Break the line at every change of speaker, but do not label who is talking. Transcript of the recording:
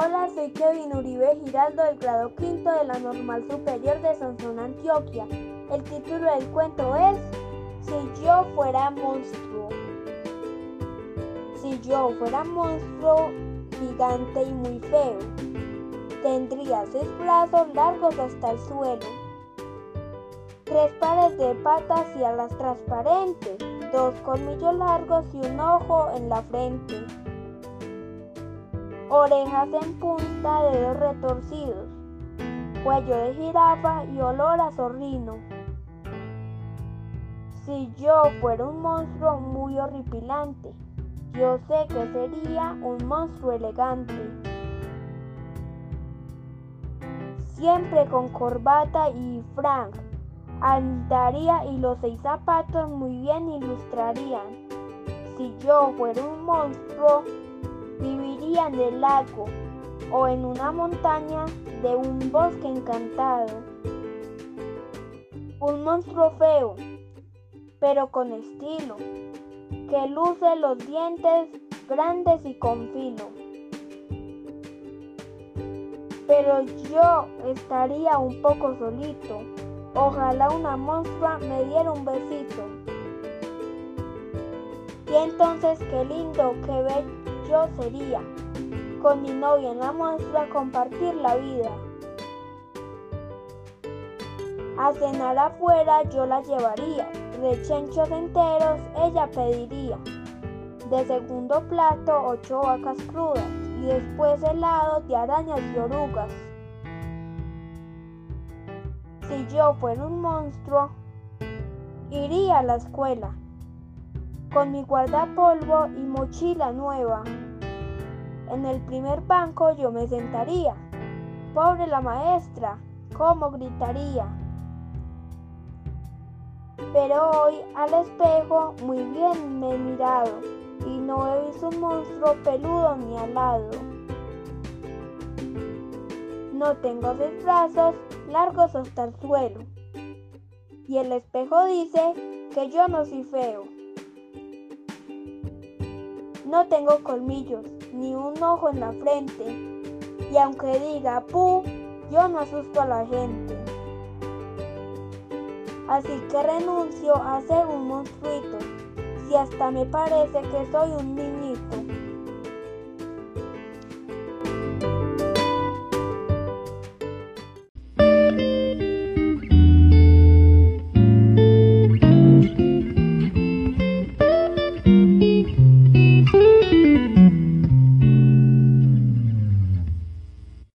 Hola, soy Kevin Uribe Giraldo del grado quinto de la Normal Superior de Sonsón, Antioquia. El título del cuento es Si yo fuera monstruo. Si yo fuera monstruo gigante y muy feo, tendría seis brazos largos hasta el suelo, tres pares de patas y alas transparentes, dos colmillos largos y un ojo en la frente orejas en punta, dedos retorcidos, cuello de jirafa y olor a zorrino. Si yo fuera un monstruo muy horripilante, yo sé que sería un monstruo elegante. Siempre con corbata y frank, andaría y los seis zapatos muy bien ilustrarían. Si yo fuera un monstruo, viviría en el lago o en una montaña de un bosque encantado. Un monstruo feo, pero con estilo, que luce los dientes grandes y con filo. Pero yo estaría un poco solito. Ojalá una monstrua me diera un besito. Y entonces qué lindo, qué bello sería, con mi novia en la muestra, compartir la vida. A cenar afuera yo la llevaría, rechenchos enteros ella pediría. De segundo plato ocho vacas crudas y después helado de arañas y orugas. Si yo fuera un monstruo, iría a la escuela con mi guardapolvo y mochila nueva. En el primer banco yo me sentaría. Pobre la maestra, cómo gritaría. Pero hoy al espejo muy bien me he mirado y no he visto un monstruo peludo ni alado. No tengo seis brazos largos hasta el suelo. Y el espejo dice que yo no soy feo. No tengo colmillos, ni un ojo en la frente. Y aunque diga pu, yo no asusto a la gente. Así que renuncio a ser un monstruito, si hasta me parece que soy un niñito.